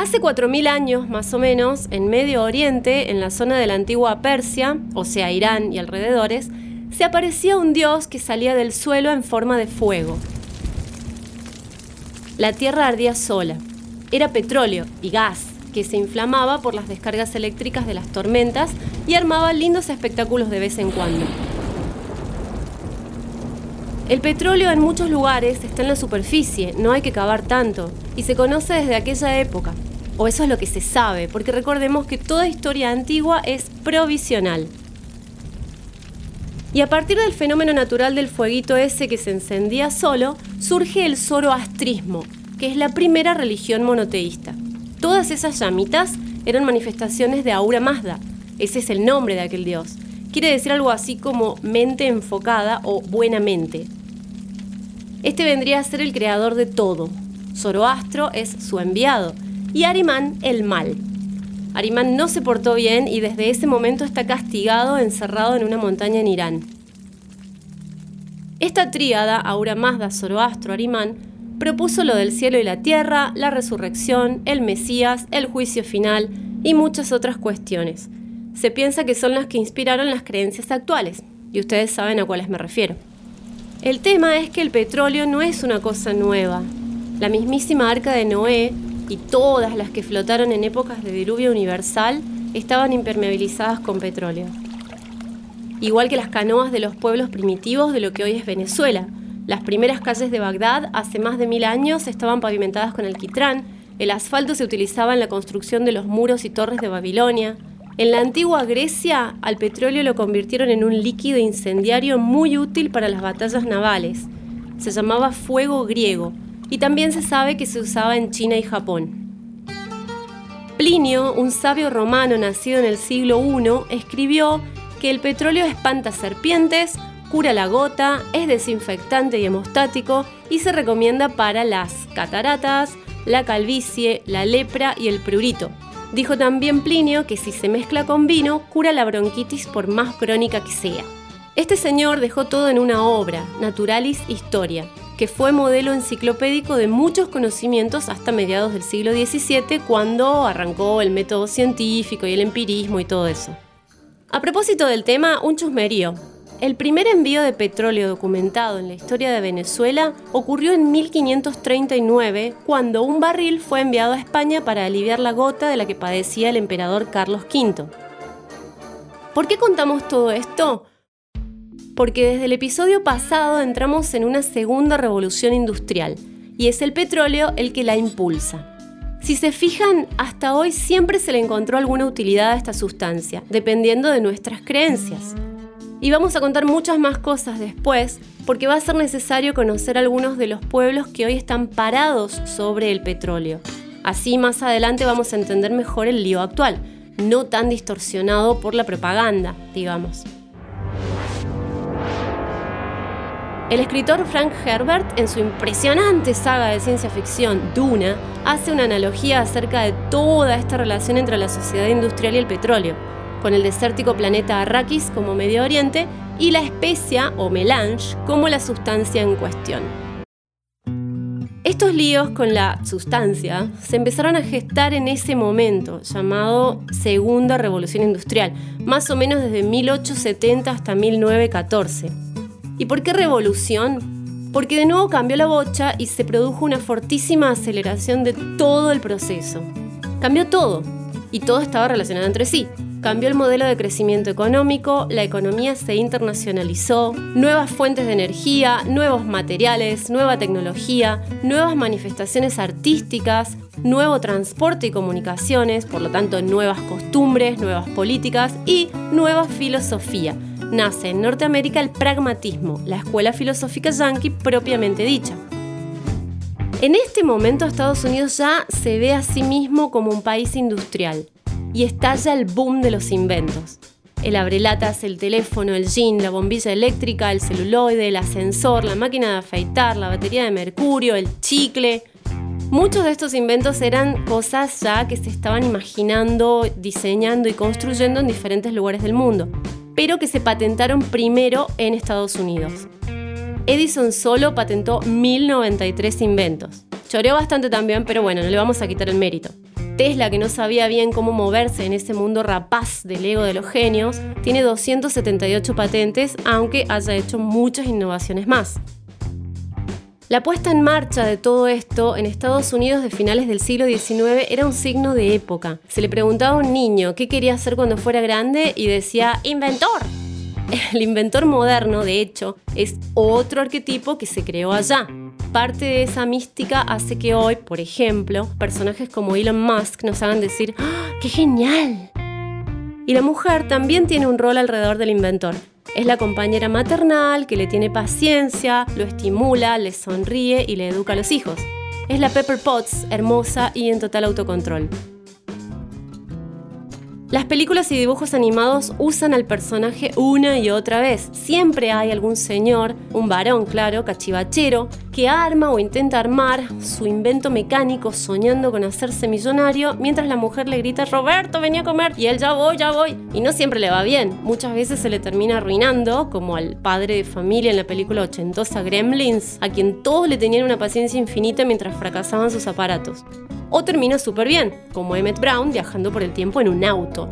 Hace 4.000 años, más o menos, en Medio Oriente, en la zona de la antigua Persia, o sea, Irán y alrededores, se aparecía un dios que salía del suelo en forma de fuego. La tierra ardía sola. Era petróleo y gas que se inflamaba por las descargas eléctricas de las tormentas y armaba lindos espectáculos de vez en cuando. El petróleo en muchos lugares está en la superficie, no hay que cavar tanto, y se conoce desde aquella época. O eso es lo que se sabe, porque recordemos que toda historia antigua es provisional. Y a partir del fenómeno natural del fueguito ese que se encendía solo, surge el zoroastrismo, que es la primera religión monoteísta. Todas esas llamitas eran manifestaciones de Aura Mazda, ese es el nombre de aquel dios. Quiere decir algo así como mente enfocada o buena mente. Este vendría a ser el creador de todo. Zoroastro es su enviado y Arimán el mal. Arimán no se portó bien y desde ese momento está castigado encerrado en una montaña en Irán. Esta tríada, Aura Mazda, Zoroastro, Arimán, propuso lo del cielo y la tierra, la resurrección, el Mesías, el juicio final y muchas otras cuestiones. Se piensa que son las que inspiraron las creencias actuales, y ustedes saben a cuáles me refiero. El tema es que el petróleo no es una cosa nueva. La mismísima arca de Noé y todas las que flotaron en épocas de diluvio universal estaban impermeabilizadas con petróleo. Igual que las canoas de los pueblos primitivos de lo que hoy es Venezuela. Las primeras calles de Bagdad hace más de mil años estaban pavimentadas con alquitrán, el asfalto se utilizaba en la construcción de los muros y torres de Babilonia, en la antigua Grecia, al petróleo lo convirtieron en un líquido incendiario muy útil para las batallas navales. Se llamaba fuego griego y también se sabe que se usaba en China y Japón. Plinio, un sabio romano nacido en el siglo I, escribió que el petróleo espanta serpientes, cura la gota, es desinfectante y hemostático y se recomienda para las cataratas, la calvicie, la lepra y el prurito. Dijo también Plinio que si se mezcla con vino, cura la bronquitis por más crónica que sea. Este señor dejó todo en una obra, Naturalis Historia, que fue modelo enciclopédico de muchos conocimientos hasta mediados del siglo XVII, cuando arrancó el método científico y el empirismo y todo eso. A propósito del tema, un chusmerío. El primer envío de petróleo documentado en la historia de Venezuela ocurrió en 1539, cuando un barril fue enviado a España para aliviar la gota de la que padecía el emperador Carlos V. ¿Por qué contamos todo esto? Porque desde el episodio pasado entramos en una segunda revolución industrial, y es el petróleo el que la impulsa. Si se fijan, hasta hoy siempre se le encontró alguna utilidad a esta sustancia, dependiendo de nuestras creencias. Y vamos a contar muchas más cosas después, porque va a ser necesario conocer algunos de los pueblos que hoy están parados sobre el petróleo. Así más adelante vamos a entender mejor el lío actual, no tan distorsionado por la propaganda, digamos. El escritor Frank Herbert, en su impresionante saga de ciencia ficción Duna, hace una analogía acerca de toda esta relación entre la sociedad industrial y el petróleo con el desértico planeta Arrakis como Medio Oriente y la especia o melange como la sustancia en cuestión. Estos líos con la sustancia se empezaron a gestar en ese momento, llamado Segunda Revolución Industrial, más o menos desde 1870 hasta 1914. ¿Y por qué revolución? Porque de nuevo cambió la bocha y se produjo una fortísima aceleración de todo el proceso. Cambió todo, y todo estaba relacionado entre sí. Cambió el modelo de crecimiento económico, la economía se internacionalizó, nuevas fuentes de energía, nuevos materiales, nueva tecnología, nuevas manifestaciones artísticas, nuevo transporte y comunicaciones, por lo tanto nuevas costumbres, nuevas políticas y nueva filosofía. Nace en Norteamérica el pragmatismo, la escuela filosófica yankee propiamente dicha. En este momento Estados Unidos ya se ve a sí mismo como un país industrial y estalla el boom de los inventos. El abrelatas, el teléfono, el jean, la bombilla eléctrica, el celuloide, el ascensor, la máquina de afeitar, la batería de mercurio, el chicle. Muchos de estos inventos eran cosas ya que se estaban imaginando, diseñando y construyendo en diferentes lugares del mundo, pero que se patentaron primero en Estados Unidos. Edison solo patentó 1093 inventos. Choreó bastante también, pero bueno, no le vamos a quitar el mérito. Tesla, que no sabía bien cómo moverse en ese mundo rapaz del ego de los genios, tiene 278 patentes, aunque haya hecho muchas innovaciones más. La puesta en marcha de todo esto en Estados Unidos de finales del siglo XIX era un signo de época. Se le preguntaba a un niño qué quería hacer cuando fuera grande y decía ¡Inventor! El inventor moderno, de hecho, es otro arquetipo que se creó allá. Parte de esa mística hace que hoy, por ejemplo, personajes como Elon Musk nos hagan decir ¡Ah, ¡Qué genial! Y la mujer también tiene un rol alrededor del inventor. Es la compañera maternal que le tiene paciencia, lo estimula, le sonríe y le educa a los hijos. Es la Pepper Potts, hermosa y en total autocontrol. Las películas y dibujos animados usan al personaje una y otra vez. Siempre hay algún señor, un varón, claro, cachivachero, que arma o intenta armar su invento mecánico soñando con hacerse millonario, mientras la mujer le grita, Roberto, venía a comer, y él ya voy, ya voy. Y no siempre le va bien. Muchas veces se le termina arruinando, como al padre de familia en la película ochentosa Gremlins, a quien todos le tenían una paciencia infinita mientras fracasaban sus aparatos o termina súper bien, como Emmett Brown viajando por el tiempo en un auto.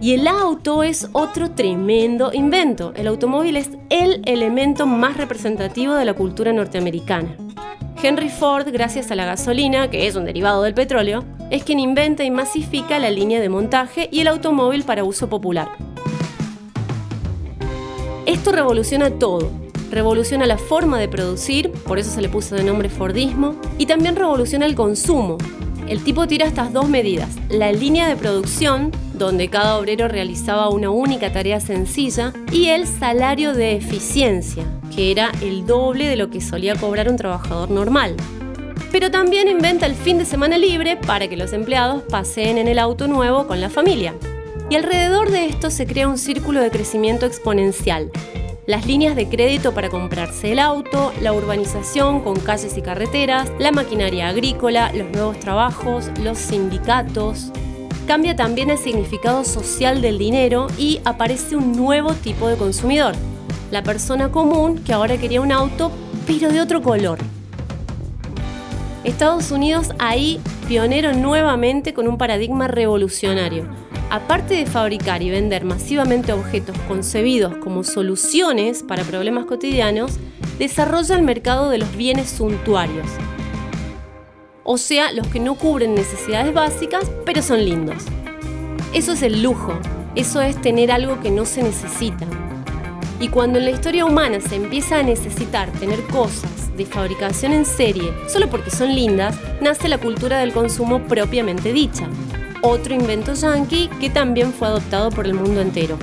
Y el auto es otro tremendo invento. El automóvil es el elemento más representativo de la cultura norteamericana. Henry Ford, gracias a la gasolina, que es un derivado del petróleo, es quien inventa y masifica la línea de montaje y el automóvil para uso popular. Esto revoluciona todo, revoluciona la forma de producir, por eso se le puso de nombre Fordismo, y también revoluciona el consumo. El tipo tira estas dos medidas, la línea de producción, donde cada obrero realizaba una única tarea sencilla, y el salario de eficiencia, que era el doble de lo que solía cobrar un trabajador normal. Pero también inventa el fin de semana libre para que los empleados paseen en el auto nuevo con la familia. Y alrededor de esto se crea un círculo de crecimiento exponencial, las líneas de crédito para comprarse el auto, la urbanización con calles y carreteras, la maquinaria agrícola, los nuevos trabajos, los sindicatos. Cambia también el significado social del dinero y aparece un nuevo tipo de consumidor, la persona común que ahora quería un auto pero de otro color. Estados Unidos ahí pionero nuevamente con un paradigma revolucionario aparte de fabricar y vender masivamente objetos concebidos como soluciones para problemas cotidianos, desarrolla el mercado de los bienes suntuarios. O sea, los que no cubren necesidades básicas, pero son lindos. Eso es el lujo, eso es tener algo que no se necesita. Y cuando en la historia humana se empieza a necesitar tener cosas de fabricación en serie solo porque son lindas, nace la cultura del consumo propiamente dicha otro invento yankee que también fue adoptado por el mundo entero.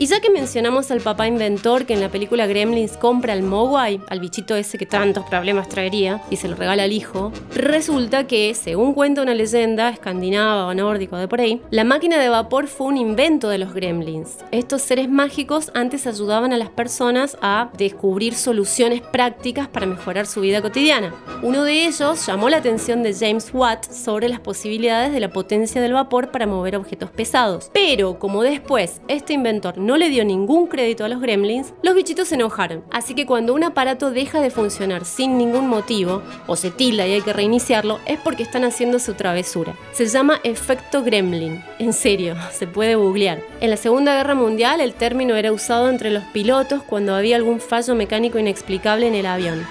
Y ya que mencionamos al papá inventor que en la película Gremlins compra al Mogwai, al bichito ese que tantos problemas traería, y se lo regala al hijo, resulta que, según cuenta una leyenda escandinava o nórdico de por ahí, la máquina de vapor fue un invento de los Gremlins. Estos seres mágicos antes ayudaban a las personas a descubrir soluciones prácticas para mejorar su vida cotidiana. Uno de ellos llamó la atención de James Watt sobre las posibilidades de la potencia del vapor para mover objetos pesados. Pero como después este inventor no no le dio ningún crédito a los gremlins, los bichitos se enojaron. Así que cuando un aparato deja de funcionar sin ningún motivo, o se tilda y hay que reiniciarlo, es porque están haciendo su travesura. Se llama efecto gremlin. En serio, se puede googlear. En la Segunda Guerra Mundial el término era usado entre los pilotos cuando había algún fallo mecánico inexplicable en el avión.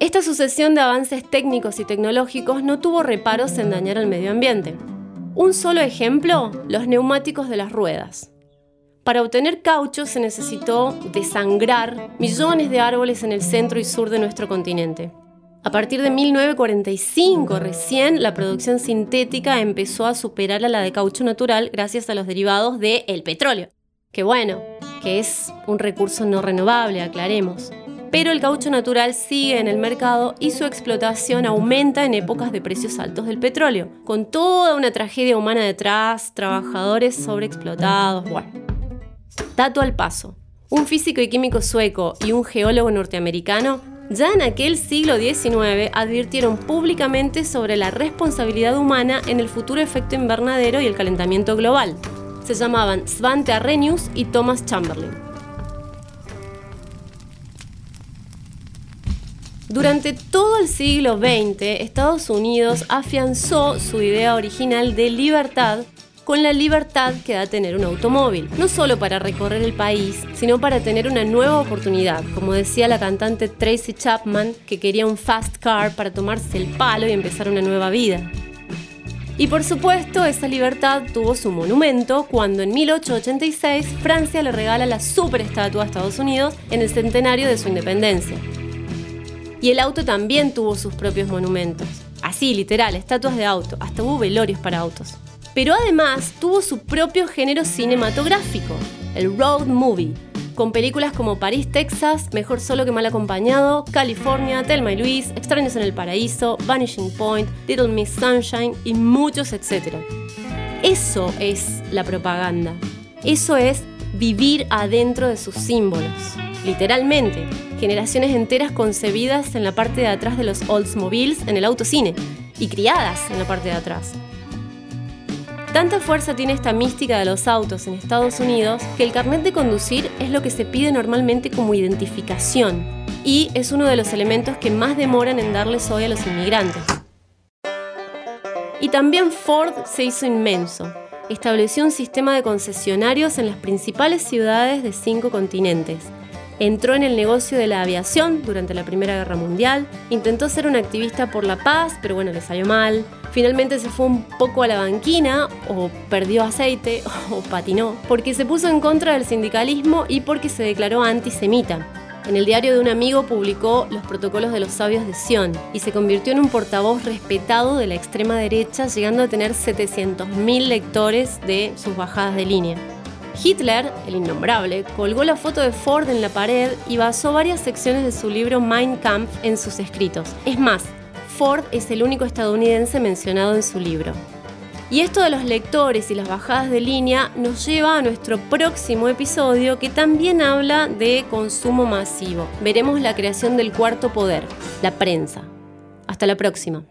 Esta sucesión de avances técnicos y tecnológicos no tuvo reparos en dañar al medio ambiente. Un solo ejemplo, los neumáticos de las ruedas. Para obtener caucho se necesitó desangrar millones de árboles en el centro y sur de nuestro continente. A partir de 1945 recién la producción sintética empezó a superar a la de caucho natural gracias a los derivados del petróleo. Que bueno, que es un recurso no renovable, aclaremos pero el caucho natural sigue en el mercado y su explotación aumenta en épocas de precios altos del petróleo, con toda una tragedia humana detrás, trabajadores sobreexplotados, bueno. Dato al paso. Un físico y químico sueco y un geólogo norteamericano ya en aquel siglo XIX advirtieron públicamente sobre la responsabilidad humana en el futuro efecto invernadero y el calentamiento global. Se llamaban Svante Arrhenius y Thomas Chamberlain. Durante todo el siglo XX, Estados Unidos afianzó su idea original de libertad con la libertad que da tener un automóvil, no solo para recorrer el país, sino para tener una nueva oportunidad, como decía la cantante Tracy Chapman, que quería un fast car para tomarse el palo y empezar una nueva vida. Y por supuesto, esa libertad tuvo su monumento cuando en 1886 Francia le regala la superestatua a Estados Unidos en el centenario de su independencia. Y el auto también tuvo sus propios monumentos. Así, literal, estatuas de auto, hasta hubo velorios para autos pero además tuvo su propio género cinematográfico, el road movie, con películas como París, Texas, Mejor solo que mal acompañado, California, Telma y Luis, Extraños en el Paraíso, Vanishing Point, Little Miss Sunshine y muchos etc. Eso es la propaganda. Eso es vivir adentro de sus símbolos. Literalmente, generaciones enteras concebidas en la parte de atrás de los Oldsmobiles en el autocine y criadas en la parte de atrás. Tanta fuerza tiene esta mística de los autos en Estados Unidos que el carnet de conducir es lo que se pide normalmente como identificación y es uno de los elementos que más demoran en darles hoy a los inmigrantes. Y también Ford se hizo inmenso. Estableció un sistema de concesionarios en las principales ciudades de cinco continentes Entró en el negocio de la aviación durante la Primera Guerra Mundial, intentó ser un activista por la paz, pero bueno, le salió mal. Finalmente se fue un poco a la banquina, o perdió aceite, o patinó, porque se puso en contra del sindicalismo y porque se declaró antisemita. En el diario de un amigo publicó los protocolos de los sabios de Sion y se convirtió en un portavoz respetado de la extrema derecha, llegando a tener 700.000 lectores de sus bajadas de línea. Hitler, el innombrable, colgó la foto de Ford en la pared y basó varias secciones de su libro Mein Kampf en sus escritos. Es más, Ford es el único estadounidense mencionado en su libro. Y esto de los lectores y las bajadas de línea nos lleva a nuestro próximo episodio que también habla de consumo masivo. Veremos la creación del cuarto poder, la prensa. Hasta la próxima.